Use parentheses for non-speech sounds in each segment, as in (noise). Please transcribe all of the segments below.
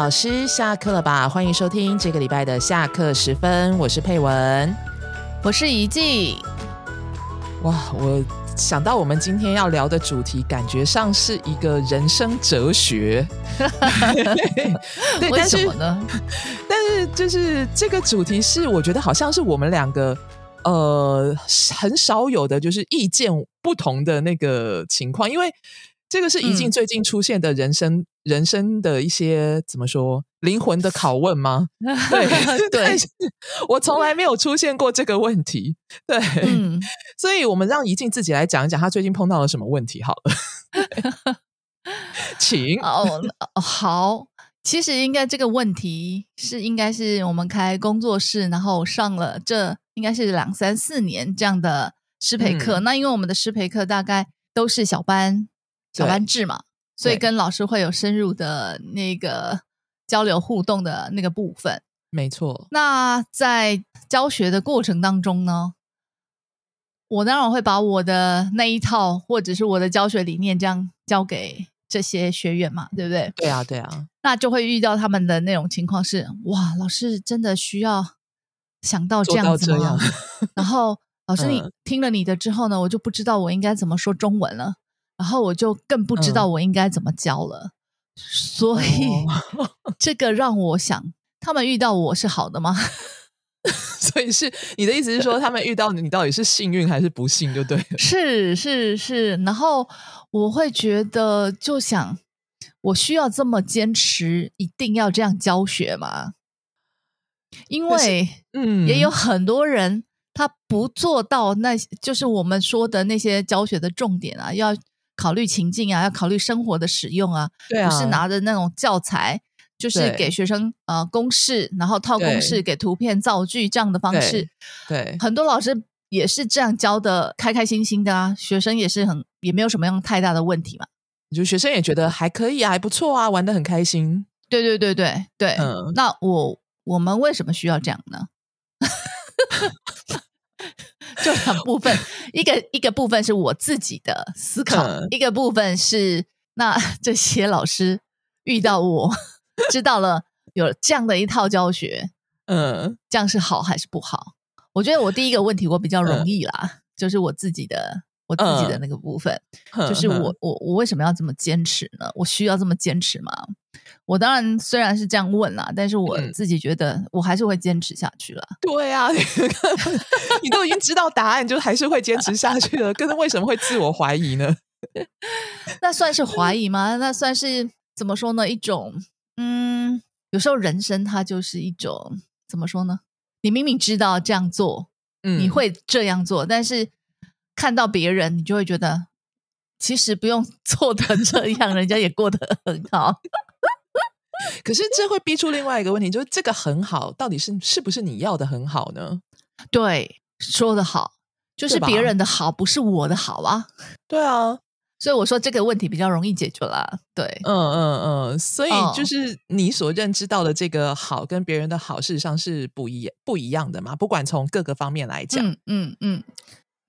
老师下课了吧？欢迎收听这个礼拜的下课时分，我是佩文，我是怡静。哇，我想到我们今天要聊的主题，感觉上是一个人生哲学。(laughs) 为什么呢？但是就是这个主题是，我觉得好像是我们两个呃很少有的，就是意见不同的那个情况，因为。这个是怡静最近出现的人生人生的一些怎么说灵魂的拷问吗？(laughs) (laughs) 对对，(laughs) 我从来没有出现过这个问题。对，嗯所以我们让怡静自己来讲一讲，她最近碰到了什么问题好了。请哦好，其实应该这个问题是应该是我们开工作室，然后上了这应该是两三四年这样的师培课。那因为我们的师培课大概都是小班。小班制嘛，所以跟老师会有深入的那个交流互动的那个部分。没错。那在教学的过程当中呢，我当然会把我的那一套或者是我的教学理念这样教给这些学员嘛，对不对？对啊，对啊。那就会遇到他们的那种情况是：哇，老师真的需要想到这样子吗？(laughs) 然后老师，你听了你的之后呢，我就不知道我应该怎么说中文了。然后我就更不知道我应该怎么教了，所以 (laughs) 这个让我想，他们遇到我是好的吗？(laughs) 所以是你的意思是说，他们遇到你到底是幸运还是不幸？就对，是是是。然后我会觉得，就想我需要这么坚持，一定要这样教学吗？因为嗯，也有很多人他不做到，那就是我们说的那些教学的重点啊，要。考虑情境啊，要考虑生活的使用啊，不是拿着那种教材，就是给学生呃公式，然后套公式给图片造句这样的方式。对，很多老师也是这样教的，开开心心的啊，学生也是很也没有什么样太大的问题嘛。就学生也觉得还可以啊，还不错啊，玩的很开心。对对对对对，嗯，那我我们为什么需要这样呢？(laughs) 就两部分，一个一个部分是我自己的思考，一个部分是那 (laughs) 这些老师遇到我知道了有这样的一套教学，嗯，这样是好还是不好？我觉得我第一个问题我比较容易啦，就是我自己的。我自己的那个部分，就是我我我为什么要这么坚持呢？我需要这么坚持吗？我当然虽然是这样问啦，但是我自己觉得我还是会坚持下去了。(laughs) 对啊，你都已经知道答案，就还是会坚持下去了。可是为什么会自我怀疑呢？(laughs) 那算是怀疑吗？那算是怎么说呢？一种嗯，有时候人生它就是一种怎么说呢？你明明知道这样做，嗯，你会这样做，但是。看到别人，你就会觉得其实不用做的这样，人家也过得很好。可是这会逼出另外一个问题，就是这个很好，到底是是不是你要的很好呢？对，说的好，就是别人的好不是我的好啊。对啊，所以我说这个问题比较容易解决啦。对，嗯嗯嗯，所以就是你所认知到的这个好，跟别人的好，事实上是不一不一样的嘛。不管从各个方面来讲，嗯嗯。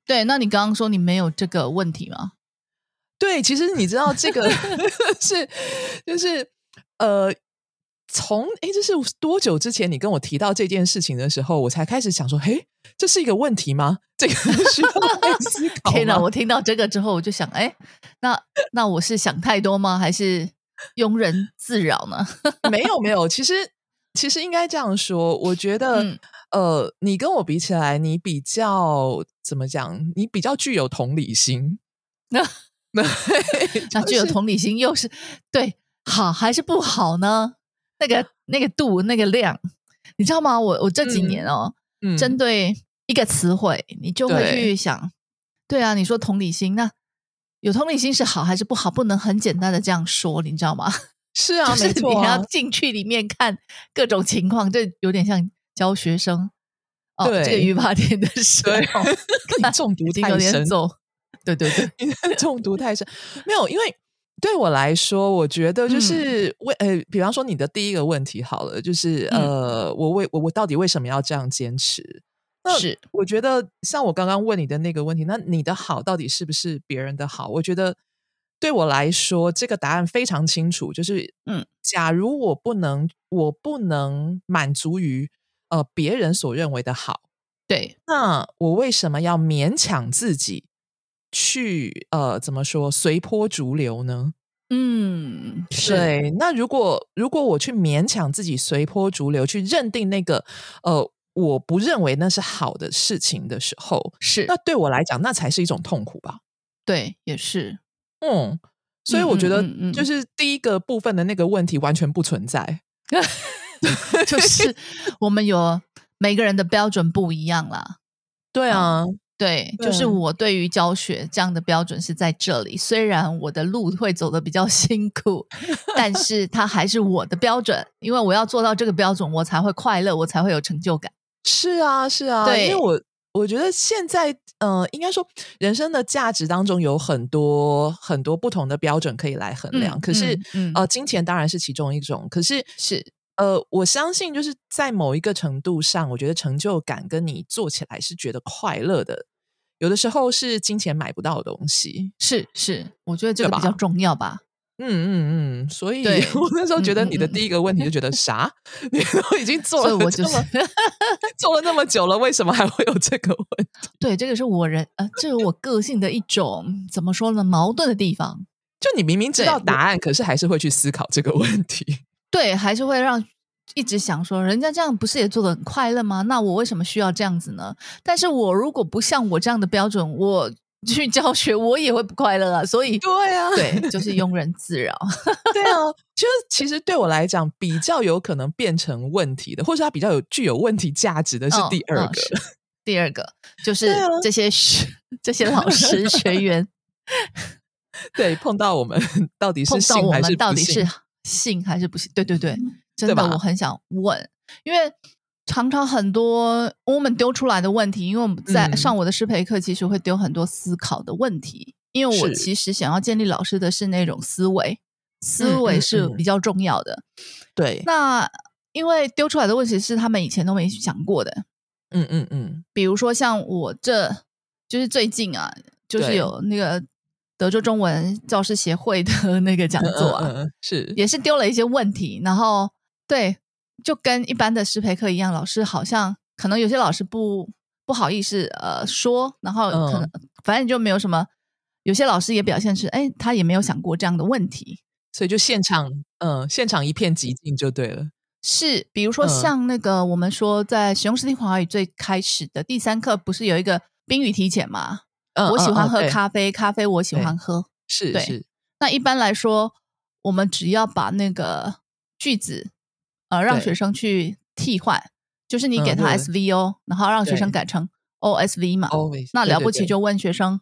对，那你刚刚说你没有这个问题吗？对，其实你知道这个 (laughs) 是就是呃，从哎，这是多久之前你跟我提到这件事情的时候，我才开始想说，嘿，这是一个问题吗？这个 (laughs) 需要思考。天哪！我听到这个之后，我就想，哎，那那我是想太多吗？还是庸人自扰呢？(laughs) 没有，没有，其实其实应该这样说，我觉得。呃，你跟我比起来，你比较怎么讲？你比较具有同理心。(laughs) 那那具有同理心又是对好还是不好呢？那个那个度那个量，你知道吗？我我这几年哦，针对一个词汇，你就会去想，对啊，你说同理心，那有同理心是好还是不好？不能很简单的这样说，你知道吗？(laughs) 是啊，没错，你要进去里面看各种情况，这有点像。教学生哦，这个语法点的时候，(laughs) 你中毒 (laughs) 太深，对对对，中毒太深。没有，因为对我来说，我觉得就是为呃，比方说你的第一个问题好了，就是呃，我为我我到底为什么要这样坚持？是。我觉得像我刚刚问你的那个问题，那你的好到底是不是别人的好？我觉得对我来说，这个答案非常清楚，就是嗯，假如我不能，我不能满足于呃别人所认为的好，对，那我为什么要勉强自己去呃怎么说随波逐流呢？嗯，对，那如果如果我去勉强自己随波逐流，去认定那个呃我不认为那是好的事情的时候，是，那对我来讲，那才是一种痛苦吧？对，也是，嗯，所以我觉得就是第一个部分的那个问题完全不存在。(laughs) 就是我们有每个人的标准不一样啦。对啊，对，就是我对于教学这样的标准是在这里。虽然我的路会走的比较 (laughs) 辛苦，但是它还是我的标准，因为我要做到这个标准，我才会快乐，我才会有成就感。是啊，是啊，对因为我我觉得现在呃，应该说人生的价值当中有很多很多不同的标准可以来衡量，嗯可是、嗯嗯呃，金钱当然是其中一种，可是是呃，我相信就是在某一个程度上，我觉得成就感跟你做起来是觉得快乐的，有的时候是金钱买不到的东西。是是，我觉得这个比较重要吧。嗯嗯嗯，所以我那时候觉得你的第一个问题就觉得啥，(laughs) 你都已经做了我就是这么做了那么久了，为什么还会有这个问题？(laughs) 对，这个是我人呃，这是我个性的一种怎么说呢，矛盾的地方。就你明明知道答案，可是还是会去思考这个问题。对，还是会让一直想说，人家这样不是也做的很快乐吗？那我为什么需要这样子呢？但是我如果不像我这样的标准，我 (laughs) 去教学，我也会不快乐啊。所以，对啊，对，就是庸人自扰。(laughs) 对啊，就是其实对我来讲，比较有可能变成问题的，或者它比较有具有问题价值的是嗯第 (laughs) 二个。第二个就是这些学、这些老师学员对，碰到我们到底是信还是不信到底信是信还是不信？对对对，真的我很想问，因为常常很多我们丢出来的问题，因为我们在嗯。上我的师培课，其实会丢很多思考的问题，因为我其实想要建立老师的是那种思维，思维是嗯。比较重要的。对，那因为丢出来的问题是他们以前都没想过的，嗯嗯嗯，比如说像我这就是最近啊，就是有那个德州中文教师协会的 (laughs) 那个讲座啊，嗯嗯嗯是。也是丢了一些问题，然后对，就跟一般的师培课一样，老师好像可能有些老师不不好意思呃说，然后可能、反正就没有什么，有些老师也表现是哎，他也没有想过这样的问题。所以就现场，嗯，现场一片寂静就对了。是，比如说嗯像那个、我们说在使用视听华语最开始的第三课，不是有一个宾语体检吗？嗯我喜欢喝嗯嗯咖啡，咖啡我喜欢喝。对是是，那一般来说，我们只要把那个句子呃让学生去替换，就是你给他 SVO，、然后让学生改成 OSV 嘛。那了不起就问学生。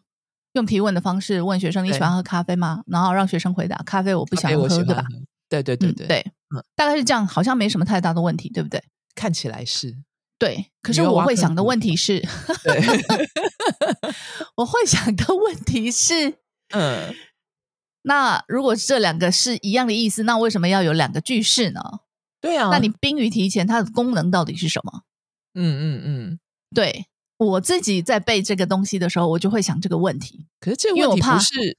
用提问的方式问学生你喜欢喝咖啡吗？然后让学生回答咖啡我不咖想喝，对吧？喝对对对嗯对，对，嗯大概是这样，好像没什么太大的问题，对不对？看起来是对，可是我会想的问题是，对，(laughs) 我会想的问题是，嗯，那如果这两个是一样的意思，那为什么要有两个句式呢？对啊，那你宾语提前它的功能到底是什么？嗯嗯嗯，对我自己在背这个东西的时候，我就会想这个问题。可是这个问题不是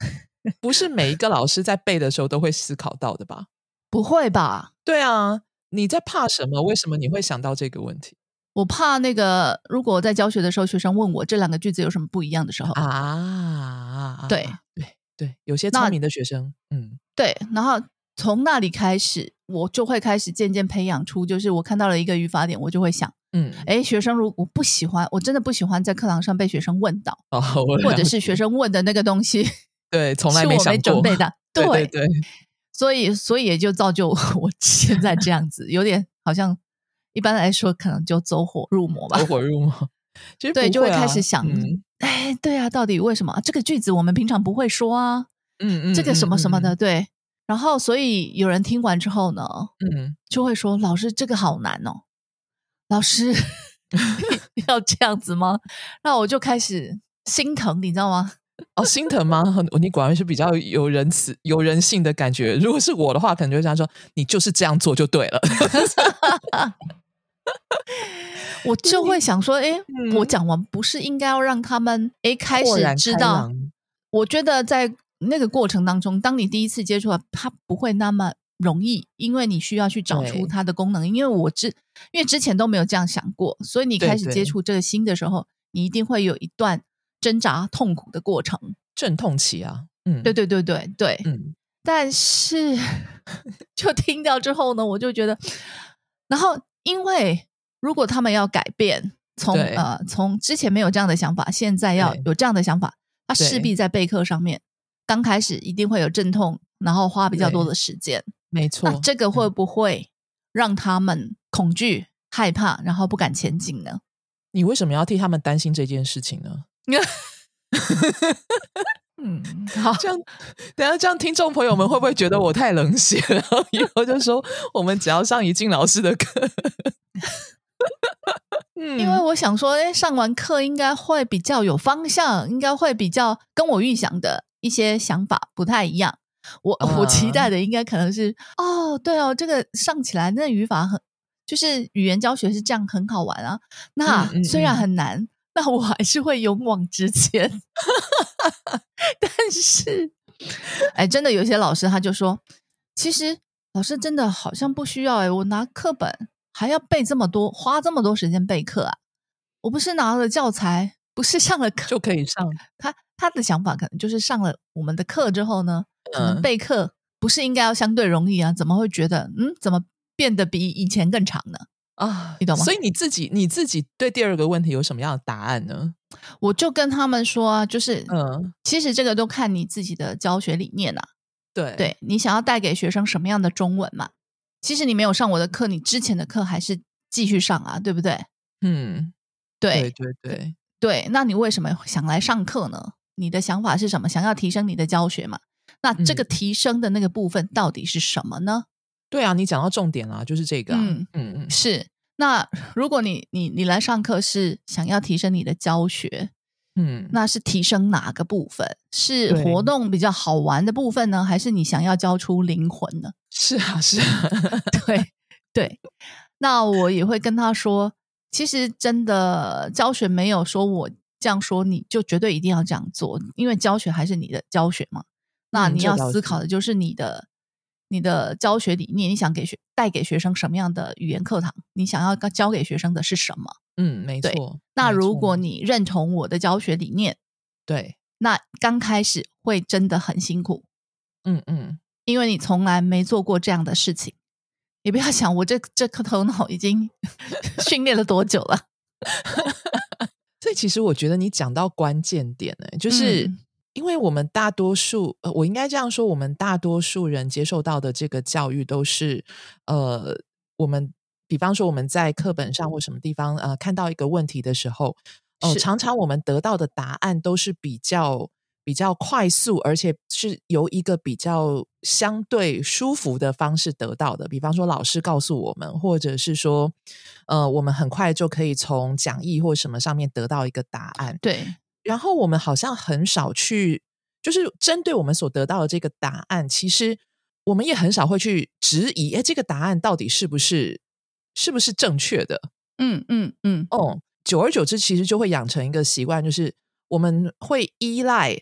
不是每一个老师在背的时候都会思考到的吧？不会吧？对啊，你在怕什么？为什么你会想到这个问题我怕那个，如果我在教学的时候，学生问我这两个句子有什么不一样的时候，啊？对对对，有些那聪明的学生，嗯对，然后从那里开始，我就会开始渐渐培养出，就是我看到了一个语法点，我就会想，嗯，哎，学生如果不喜欢，我真的不喜欢在课堂上被学生问到，哦，或者是学生问的那个东西对从来是我没想过没准备的，对对对，所以所以也就造就 (laughs) 我现在这样子，有点好像一般来说可能就走火入魔吧走。火入魔，其实对，就会开始想，嗯哎，对啊，到底为什么这个句子我们平常不会说啊？嗯嗯，这个什么什么嗯的，，对。然后，所以有人听完之后呢，嗯，就会说：“老师，这个好难哦，老师 (laughs) 要这样子吗？”那我就开始心疼，你知道吗？哦，心疼吗？你果然是比较有仁慈、有人性的感觉。如果是我的话，可能就会这样说：“你就是这样做就对了。(laughs) 我就会想说：“哎，嗯我讲完不是应该要让他们哎开始知道？我觉得在那个过程当中，当你第一次接触，它不会那么容易，因为你需要去找出它的功能。因为我之因为之前都没有这样想过，所以你开始接触这个新的时候，你一定会有一段挣扎痛苦的过程。阵痛期啊，嗯，对对对对对，嗯，但是 (laughs) 就听到之后呢，我就觉得，然后因为如果他们要改变，从呃从之前没有这样的想法，现在要有这样的想法，他势必在备课上面刚开始一定会有阵痛，然后花比较多的时间。没错那，这个会不会让他们恐惧、害怕，然后不敢前进呢？你为什么要替他们担心这件事情呢？(laughs) 嗯，好，这样，等下这样，听众朋友们会不会觉得我太冷血了？(laughs) 然后以后就说我们只要上怡静老师的课。(laughs) 嗯，因为我想说，哎，上完课应该会比较有方向，应该会比较跟我预想的一些想法不太一样。我、我期待的应该可能是，哦，对哦，这个上起来那语法很，就是语言教学是这样，很好玩啊。那、虽然嗯很难，那我还是会勇往直前。(laughs) 但是，哎，真的有些老师他就说，其实老师真的好像不需要哎，我拿课本还要背这么多，花这么多时间备课啊！我不是拿了教材，不是上了课，就可以上，他他的想法可能就是上了我们的课之后呢，可能嗯备课不是应该要相对容易啊？怎么会觉得嗯，怎么变得比以前更长呢？啊，你懂吗所以你自己你自己对第二个问题有什么样的答案呢？我就跟他们说啊，就是嗯，其实这个都看你自己的教学理念啊，对对你想要带给学生什么样的中文嘛？其实你没有上我的课，你之前的课还是继续上啊，对不对？嗯，对对对对，对，那你为什么想来上课呢？你的想法是什么？想要提升你的教学嘛？那这个嗯提升的那个部分到底是什么呢？对啊，你讲到重点啦，就是这个、啊，嗯嗯嗯是，那如果你你你来上课是想要提升你的教学，嗯，那是提升哪个部分？是活动比较好玩的部分呢，还是你想要教出灵魂呢？是啊是啊，(laughs) 对对，那我也会跟他说，其实真的教学没有说我这样说你就绝对一定要这样做，因为教学还是你的教学嘛。那你要思考的就是你的你的教学理念，你想给学带给学生什么样的语言课堂？你想要教给学生的是什么？嗯，没错。那如果你认同我的教学理念，对，那刚开始会真的很辛苦，嗯嗯，因为你从来没做过这样的事情。你不要想我这这颗头脑已经 (laughs) 训练了多久了，(laughs) 所以其实我觉得你讲到关键点呢、就是。嗯因为我们大多数，呃，我应该这样说，我们大多数人接受到的这个教育都是，呃，我们比方说我们在课本上或什么地方，呃，看到一个问题的时候，哦、是常常我们得到的答案都是比较比较快速，而且是由一个比较相对舒服的方式得到的。比方说老师告诉我们，或者是说，呃，我们很快就可以从讲义或什么上面得到一个答案。对，然后我们好像很少去，就是针对我们所得到的这个答案，其实我们也很少会去质疑，哎，这个答案到底是不是是不是正确的？嗯嗯嗯，哦，久而久之，其实就会养成一个习惯，就是我们会依赖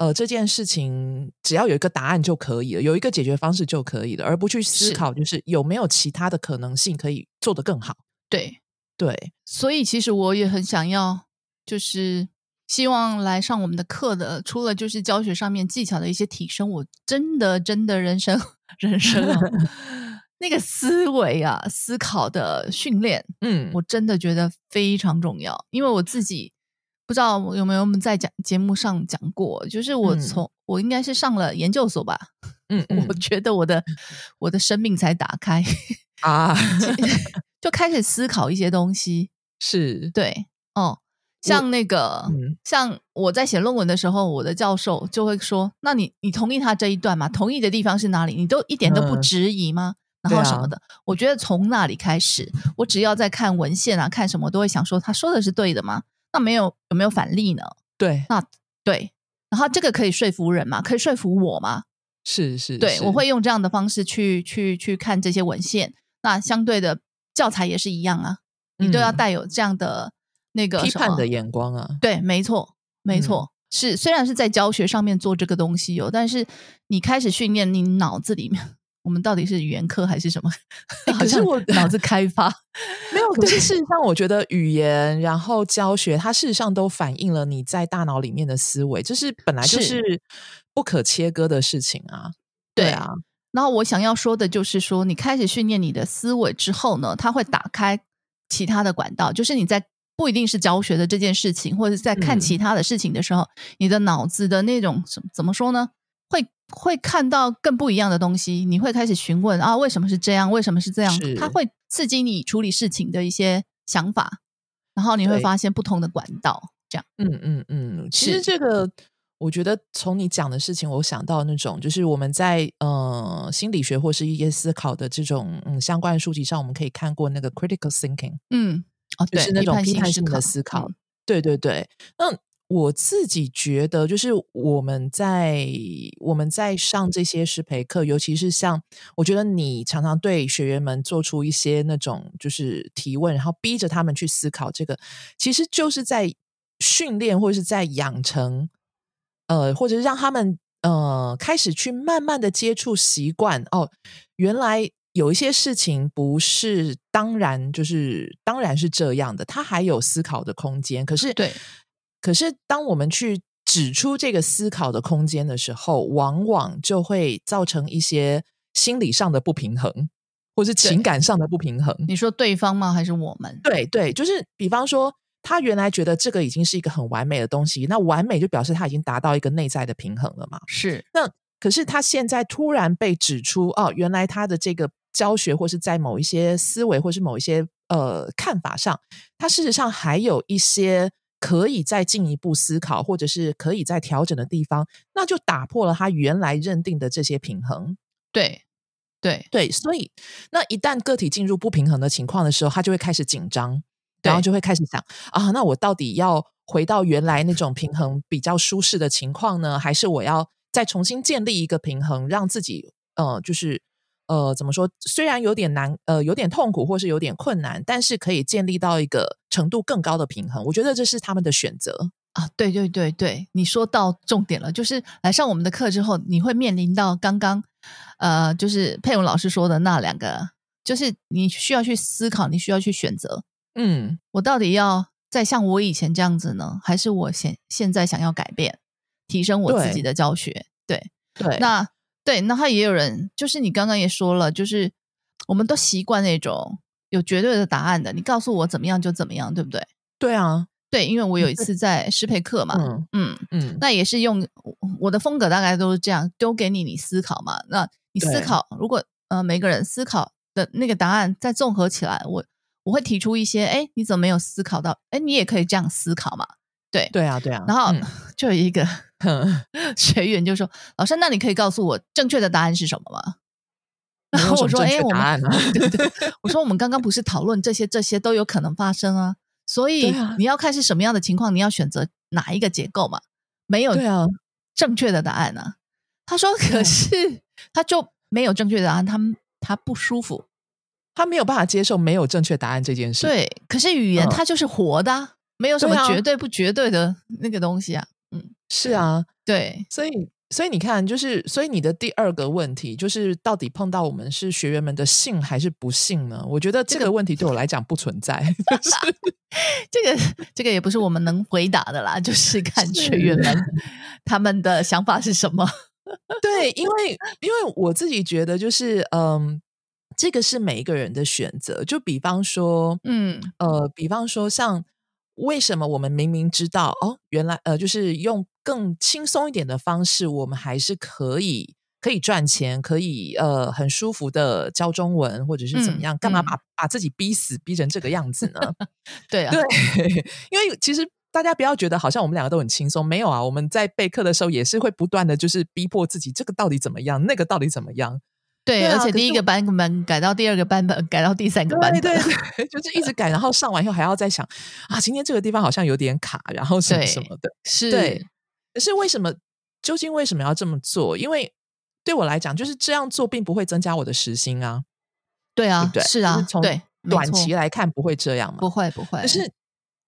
呃这件事情，只要有一个答案就可以了，有一个解决方式就可以了，而不去思考，就是有没有其他的可能性可以做得更好。对，对，所以其实我也很想要，就是希望来上我们的课的，除了就是教学上面技巧的一些提升，我真的真的人生人生啊，(laughs) 那个思维啊，思考的训练，嗯，我真的觉得非常重要，因为我自己不知道有没有我们在讲节目上讲过，就是我嗯从、我应该是上了研究所吧，嗯嗯我觉得我的我的生命才打开，啊，(laughs) 就开始思考一些东西。是，对，哦，像那个，嗯像我在写论文的时候，我的教授就会说：“那你你同意他这一段吗？同意的地方是哪里？你都一点都不嗯质疑吗？”然后什么的，我觉得从那里开始，我只要在看文献啊，看什么，都会想说他说的是对的吗？那没有有没有反例呢？对，那对，然后这个可以说服人吗？可以说服我吗？是是，对，我会用这样的方式去去去看这些文献。那相对的教材也是一样啊，你都要嗯带有这样的那个批判的眼光啊。对，没错，没嗯错。是虽然是在教学上面做这个东西有，但是你开始训练你脑子里面，我们到底是语言课还是什么？(laughs) 可是我脑子开发没有。(laughs) 可是事实上，我觉得语言然后教学，它事实上都反映了你在大脑里面的思维，就是本来就是不可切割的事情啊。对啊。然后我想要说的就是说，你开始训练你的思维之后呢，它会打开其他的管道，就是你在。不一定是教学的这件事情，或者是在看其他的事情的时候，你的脑子的那种怎怎么说呢？会会看到更不一样的东西，你会开始询问啊，为什么是这样？为什么是这样？它会刺激你处理事情的一些想法，然后你会发现不同的管道。这样，嗯嗯嗯。其实这个，我觉得从你讲的事情，我想到那种，就是我们在呃心理学或是一些思考的这种嗯相关的书籍上，我们可以看过那个 critical thinking，嗯。哦就是那种批判性的思考，对对对。那我自己觉得，就是我们在我们在上这些师培课，尤其是像我觉得你常常对学员们做出一些那种就是提问，然后逼着他们去思考，这个其实就是在训练或者是在养成，呃，或者是让他们呃开始去慢慢的接触习惯哦，原来。有一些事情不是当然，就是当然是这样的，他还有思考的空间。可是，对，可是当我们去指出这个思考的空间的时候，往往就会造成一些心理上的不平衡，或是情感上的不平衡。你说对方吗？还是我们？对对，就是比方说，他原来觉得这个已经是一个很完美的东西，那完美就表示他已经达到一个内在的平衡了嘛？是。那可是他现在突然被指出，哦，原来他的这个。教学或是在某一些思维或是某一些呃看法上，他事实上还有一些可以再进一步思考或者是可以再调整的地方，那就打破了他原来认定的这些平衡。对，对，对，所以那一旦个体进入不平衡的情况的时候，他就会开始紧张，然后就会开始想啊，那我到底要回到原来那种平衡比较舒适的情况呢，还是我要再重新建立一个平衡，让自己呃就是。呃，怎么说？虽然有点难，呃，有点痛苦，或是有点困难，但是可以建立到一个程度更高的平衡。我觉得这是他们的选择啊！对对对对，你说到重点了，就是来上我们的课之后，你会面临到刚刚呃，就是佩文老师说的那两个，就是你需要去思考，你需要去选择。嗯，我到底要再像我以前这样子呢，还是我现现在想要改变，提升我自己的教学？对对，那。对，那他也有人，就是你刚刚也说了，就是我们都习惯那种有绝对的答案的，你告诉我怎么样就怎么样，对不对？对啊，对，因为我有一次在师培课嘛，嗯嗯，那也是用我的风格，大概都是这样，丢给你，你思考嘛。那你思考，如果呃每个人思考的那个答案再综合起来，我我会提出一些，哎，你怎么没有思考到？哎，你也可以这样思考嘛。对，对啊，对啊。然后 (laughs) 就有一个 (laughs) 学员就说：“老师，那你可以告诉我正确的答案是什么吗？”然后我说：“哎，我们对对，我说我们刚刚不是讨论这些，这些都有可能发生啊。所以你要看是什么样的情况，你要选择哪一个结构嘛？没有对啊正确的答案呢？”他说：“可是他就没有正确答案，他他不舒服，他没有办法接受没有正确答案这件事。对，可是语言它就是活的。”没有什么绝对不绝对的那个东西啊，嗯，是啊，对，所以所以你看，就是所以你的第二个问题就是，到底碰到我们是学员们的信还是不信呢？我觉得这个问题对我来讲不存在 (laughs) (laughs) 这个这个也不是我们能回答的啦，就是 (laughs) 看学员们他们的想法是什么。对，因为因为我自己觉得，就是嗯，这个是每一个人的选择。就比方说，嗯呃，比方说像。为什么我们明明知道哦，原来呃，就是用更轻松一点的方式，我们还是可以可以赚钱，可以呃很舒服的教中文，或者是怎么样？干嘛把把自己逼死，逼成这个样子呢？(laughs) 对啊，对，(laughs) 因为其实大家不要觉得好像我们两个都很轻松，没有啊，我们在备课的时候也是会不断的就是逼迫自己，这个到底怎么样，那个到底怎么样？对，而且第一个版本改到第二个版本，改到第三个版本，对对，(laughs) 就是一直改，然后上完以后还要再想啊，今天这个地方好像有点卡，然后什么什么的，是。对，可是为什么？究竟为什么要这么做？因为对我来讲，就是这样做并不会增加我的时薪啊。对啊，对，是啊，从对短期来看不会这样嘛？不会，不会。可是，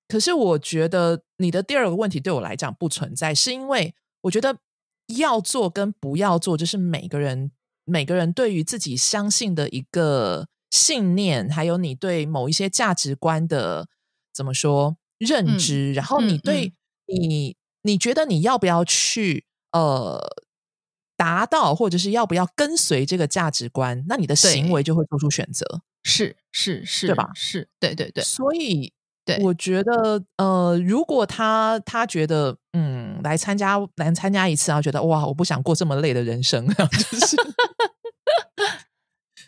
可是我觉得你的第二个问题对我来讲不存在，是因为我觉得要做跟不要做，就是每个人每个人对于自己相信的一个信念，还有你对某一些价值观的怎么说认知，然后你对你你觉得你要不要去呃。达到或者是要不要跟随这个价值观，那你的行为就会做出选择，是是是，对吧？是对对对。所以，对我觉得，呃，如果他他觉得，嗯，来参加，来参加一次，然后觉得哇，我不想过这么累的人生，(laughs) 就是。(laughs)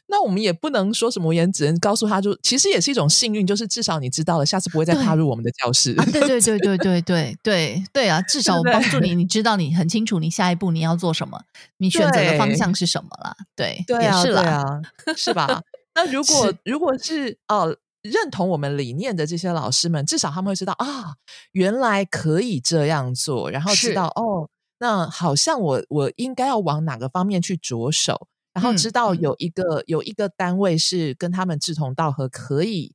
那我们也不能说什么，也只能告诉他，就其实也是一种幸运，就是至少你知道了，下次不会再踏入我们的教室。对对对对对对 (laughs) 对对啊！至少我帮助你，你知道，你很清楚你下一步你要做什么，你选择的方向是什么了。对，也是了，是吧？那如果如果是哦。认同我们理念的这些老师们，至少他们会知道啊，原来可以这样做，然后知道哦，那好像我我应该要往哪个方面去着手。然后知道有一个有一个单位是跟他们志同道合，可以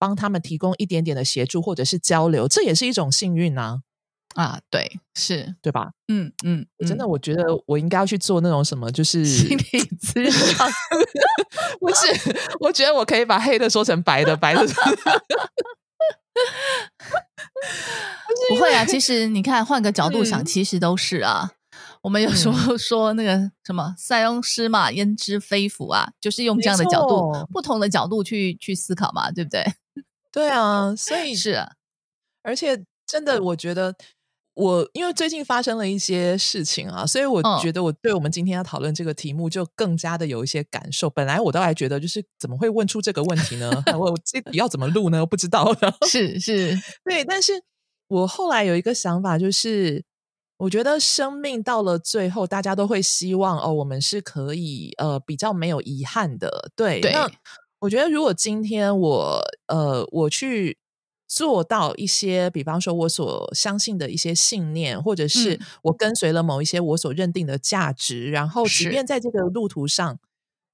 帮他们提供一点点的协助或者是交流，这也是一种幸运呐。啊，对，是对吧？嗯嗯，真的，我觉得我应该要去做那种什么，就是心理咨询。(laughs) 不是，我觉得我可以把黑的说成白的，白的。(laughs) (laughs) 不会啊，其实你看，换个角度想，其实都是啊。我们有时候说那个什么“塞翁失马，焉知非福”啊，就是用这样的角度、不同的角度去去思考嘛，对不对？对啊，所以是啊，而且真的，我觉得我因为最近发生了一些事情啊，所以我觉得我对我们今天要讨论这个题目就更加的有一些感受。本来我都还觉得，就是怎么会问出这个问题呢？(laughs) 我这要怎么录呢？不知道。(laughs) 是是，(laughs) 对，但是我后来有一个想法，就是。我觉得生命到了最后，大家都会希望哦，我们是可以呃比较没有遗憾的。对，那我觉得如果今天我呃我去做到一些，比方说我所相信的一些信念，或者是我跟随了某一些我所认定的价值，然后即便在这个路途上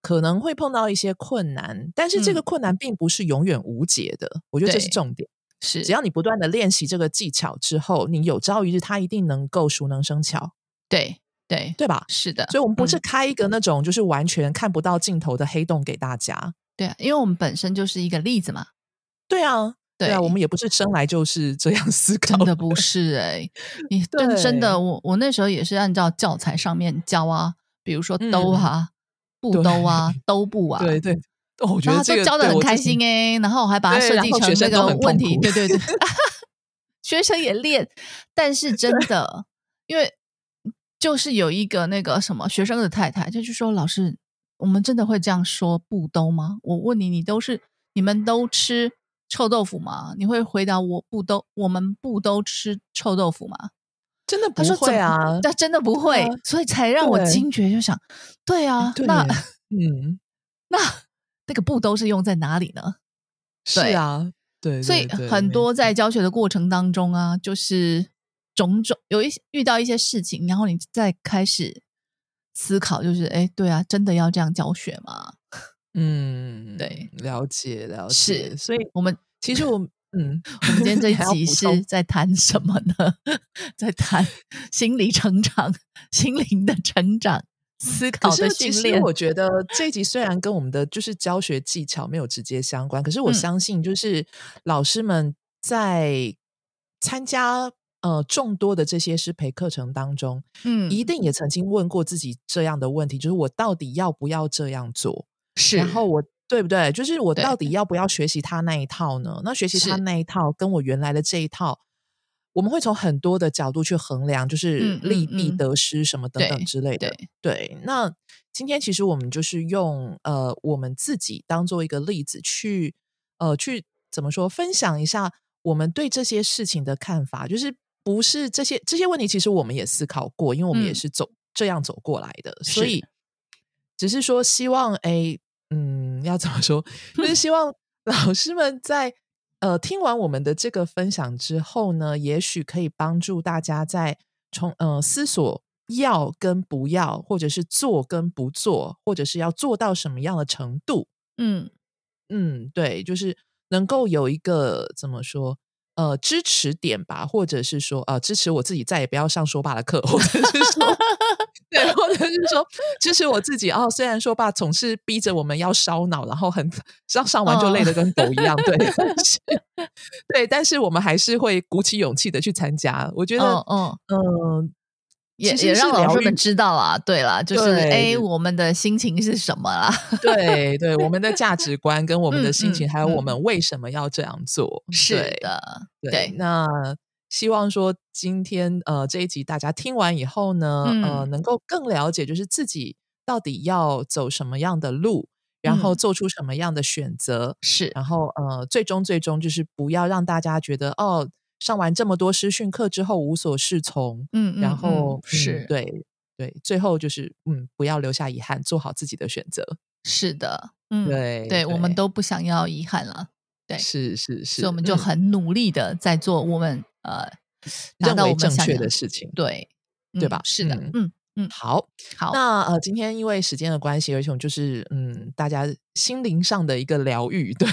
可能会碰到一些困难，但是这个困难并不是永远无解的。我觉得这是重点。是，只要你不断的练习这个技巧之后，你有朝一日，它一定能够熟能生巧。对对对吧？是的，所以我们不是开一个那种就是完全看不到尽头的黑洞给大家。对啊，因为我们本身就是一个例子嘛。对啊，对啊，我们也不是生来就是这样思考，真的不是 (laughs) 哎。你真真的，我我那时候也是按照教材上面教啊，比如说兜啊、布兜啊、(laughs) 兜布啊，对对。我觉得这个教的很开心哎，然后我还把它设计成那个问题，对对对，(laughs) 学生也练，但是真的，因为就是有一个那个什么学生的太太，就就说老师，我们真的会这样说不兜吗？我问你，你都是你们都吃臭豆腐吗？你会回答我不都我们不都吃臭豆腐吗？真的不会啊，他真的不会，所以才让我惊觉，就想对啊，那嗯，那。(laughs) 那个不都是用在哪里呢？是啊，对，所以很多在教学的过程当中啊，就是种种有一些遇到一些事情，然后你再开始思考，就是哎，对啊，真的要这样教学吗？嗯，对，了解了解。是，所以我们其实我 (laughs) 嗯，我们今天这一集是在谈什么呢？(laughs) 在谈 (laughs) 心理成长、心灵的成长。思考的训练。我觉得这一集虽然跟我们的就是教学技巧没有直接相关，可是我相信就是老师们在参加呃众多的这些师培课程当中，嗯，一定也曾经问过自己这样的问题：，就是我到底要不要这样做？是，然后我对不对？就是我到底要不要学习他那一套呢？那学习他那一套跟我原来的这一套。我们会从很多的角度去衡量，就是利弊得失什么等等之类的。对，那今天其实我们就是用呃我们自己当做一个例子去呃去怎么说分享一下我们对这些事情的看法。就是不是这些这些问题，其实我们也思考过，因为我们也是走这样走过来的，所以只是说希望哎嗯要怎么说，就是希望老师们在。呃，听完我们的这个分享之后呢，也许可以帮助大家在从呃思索要跟不要，或者是做跟不做，或者是要做到什么样的程度。嗯嗯，对，就是能够有一个怎么说呃支持点吧，或者是说呃支持我自己再也不要上说吧的课，或者是说对，或者是说支持我自己哦。虽然说爸总是逼着我们要烧脑，然后很上上完就累得跟狗一样，对，是对，但是我们还是会鼓起勇气的去参加。我觉得，嗯嗯。也也让老师们知道啊，对了，就是哎，我们的心情是什么啦？对对，我们的价值观跟我们的心情，还有我们为什么要这样做？是的，对。那希望说今天呃这一集大家听完以后呢，呃，能够更了解，就是自己到底要走什么样的路，然后做出什么样的选择，是。然后呃，最终最终就是不要让大家觉得哦。上完这么多师训课之后无所适从，嗯，然后是对对，最后就是嗯，不要留下遗憾，做好自己的选择。是的，嗯，对对，我们都不想要遗憾了。对，是是是，所以我们就很努力的在做我们呃认为正确的事情，对对吧？是的，嗯。嗯，好，好。那呃，今天因为时间的关系，而且就是嗯，大家心灵上的一个疗愈，对。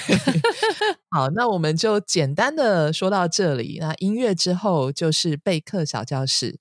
(laughs) 好，那我们就简单的说到这里。那音乐之后就是备课小教室。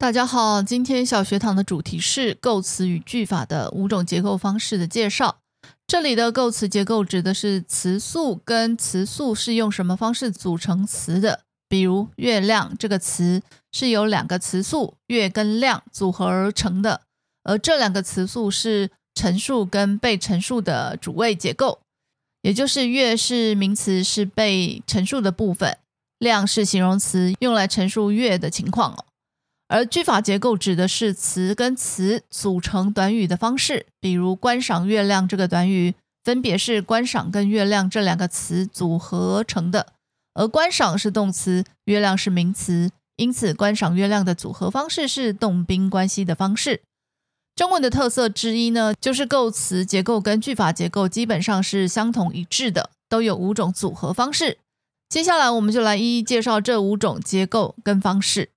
大家好，今天小学堂的主题是构词与句法的五种结构方式的介绍。这里的构词结构指的是词素跟词素是用什么方式组成词的。比如“月亮”这个词是由两个词素“月”跟“亮”组合而成的，而这两个词素是陈述跟被陈述的主谓结构，也就是“月”是名词，是被陈述的部分；“亮”是形容词，用来陈述月的情况哦。而句法结构指的是词跟词组成短语的方式，比如“观赏月亮”这个短语，分别是“观赏”跟“月亮”这两个词组合成的。而“观赏”是动词，“月亮”是名词，因此“观赏月亮”的组合方式是动宾关系的方式。中文的特色之一呢，就是构词结构跟句法结构基本上是相同一致的，都有五种组合方式。接下来，我们就来一一介绍这五种结构跟方式。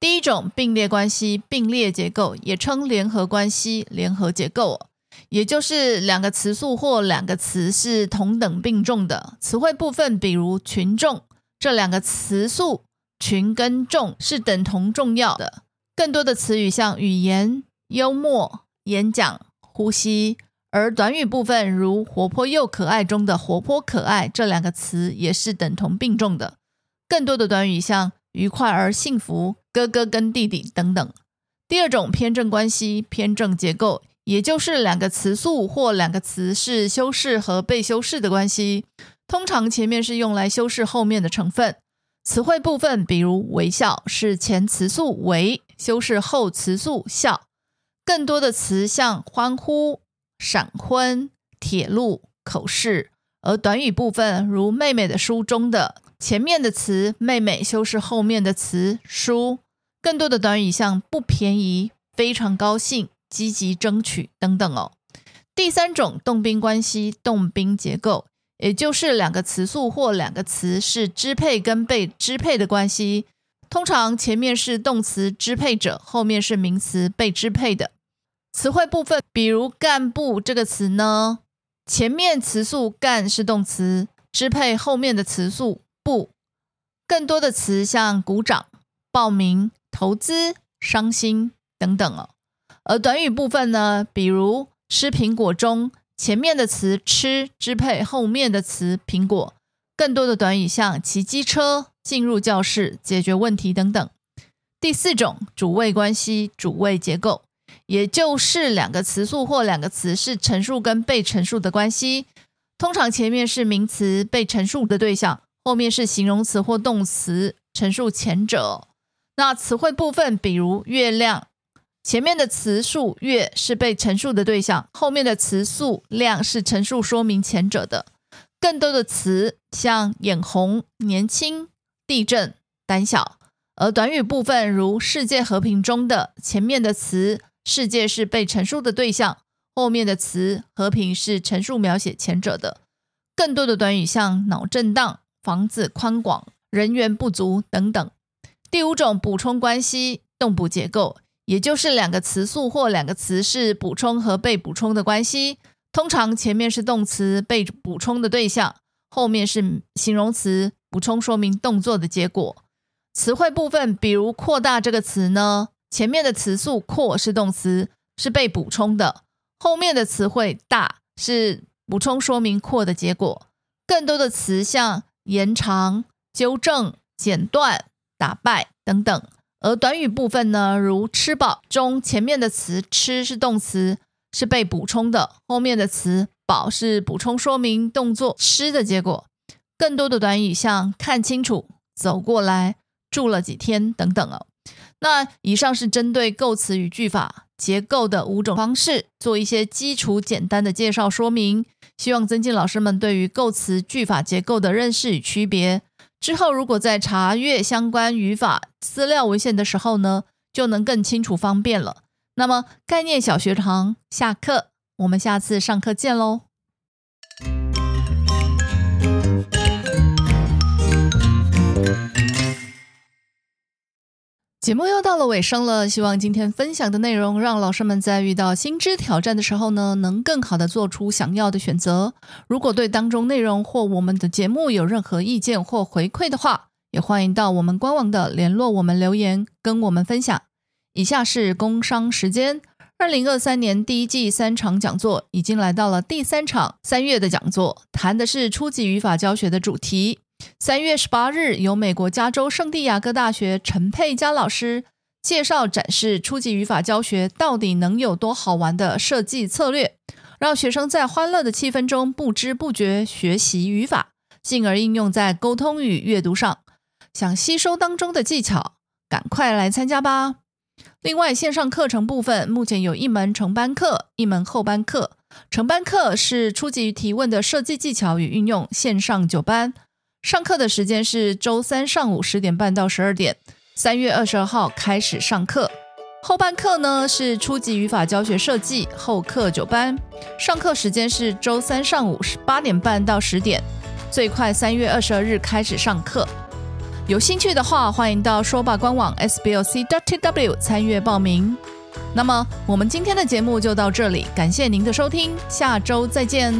第一种并列关系，并列结构也称联合关系、联合结构，也就是两个词素或两个词是同等并重的。词汇部分，比如群众，这两个词素群跟众是等同重要的。更多的词语像语言、幽默、演讲、呼吸，而短语部分如活泼又可爱中的活泼可爱这两个词也是等同并重的。更多的短语像愉快而幸福。哥哥跟弟弟等等。第二种偏正关系，偏正结构，也就是两个词素或两个词是修饰和被修饰的关系。通常前面是用来修饰后面的成分。词汇部分，比如微笑是前词素为修饰后词素笑。更多的词像欢呼、闪婚、铁路、口试。而短语部分，如妹妹的书中的前面的词妹妹修饰后面的词书。更多的短语像不便宜、非常高兴、积极争取等等哦。第三种动宾关系，动宾结构，也就是两个词素或两个词是支配跟被支配的关系。通常前面是动词支配者，后面是名词被支配的。词汇部分，比如干部这个词呢，前面词素干是动词，支配后面的词素不。更多的词像鼓掌、报名。投资、伤心等等哦，而短语部分呢，比如吃苹果中前面的词吃支配后面的词苹果，更多的短语像骑机车、进入教室、解决问题等等。第四种主谓关系、主谓结构，也就是两个词素或两个词是陈述跟被陈述的关系，通常前面是名词被陈述的对象，后面是形容词或动词陈述前者。那词汇部分，比如月亮，前面的词数月是被陈述的对象，后面的词数量是陈述说明前者的。更多的词像眼红、年轻、地震、胆小。而短语部分，如世界和平中的前面的词世界是被陈述的对象，后面的词和平是陈述描写前者的。更多的短语像脑震荡、房子宽广、人员不足等等。第五种补充关系动补结构，也就是两个词素或两个词是补充和被补充的关系。通常前面是动词被补充的对象，后面是形容词补充说明动作的结果。词汇部分，比如“扩大”这个词呢，前面的词素“扩”是动词，是被补充的；后面的词汇“大”是补充说明“扩”的结果。更多的词像延长、纠正、剪断、打败等等。而短语部分呢，如“吃饱”中前面的词“吃”是动词。是被补充的，后面的词“饱”是补充说明动作“吃”的结果。更多的短语像“看清楚”、“走过来”、“住了几天”等等哦。那以上是针对构词与句法结构的五种方式，做一些基础简单的介绍说明，希望增进老师们对于构词句法结构的认识与区别。之后如果在查阅相关语法资料文献的时候呢，就能更清楚方便了。那么，概念小学堂下课，我们下次上课见喽。节目又到了尾声了，希望今天分享的内容让老师们在遇到新知挑战的时候呢，能更好的做出想要的选择。如果对当中内容或我们的节目有任何意见或回馈的话，也欢迎到我们官网的联络我们留言，跟我们分享。以下是工商时间。二零二三年第一季三场讲座已经来到了第三场，三月的讲座谈的是初级语法教学的主题。三月十八日，由美国加州圣地亚哥大学陈佩佳老师介绍展示初级语法教学到底能有多好玩的设计策略，让学生在欢乐的气氛中不知不觉学习语法，进而应用在沟通与阅读上。想吸收当中的技巧，赶快来参加吧！另外，线上课程部分目前有一门成班课，一门后班课。成班课是初级提问的设计技巧与运用，线上九班。上课的时间是周三上午十点半到十二点，三月二十二号开始上课。后半课呢是初级语法教学设计后课九班，上课时间是周三上午十八点半到十点，最快三月二十二日开始上课。有兴趣的话，欢迎到说吧官网 sblc.tw 参阅报名。那么，我们今天的节目就到这里，感谢您的收听，下周再见。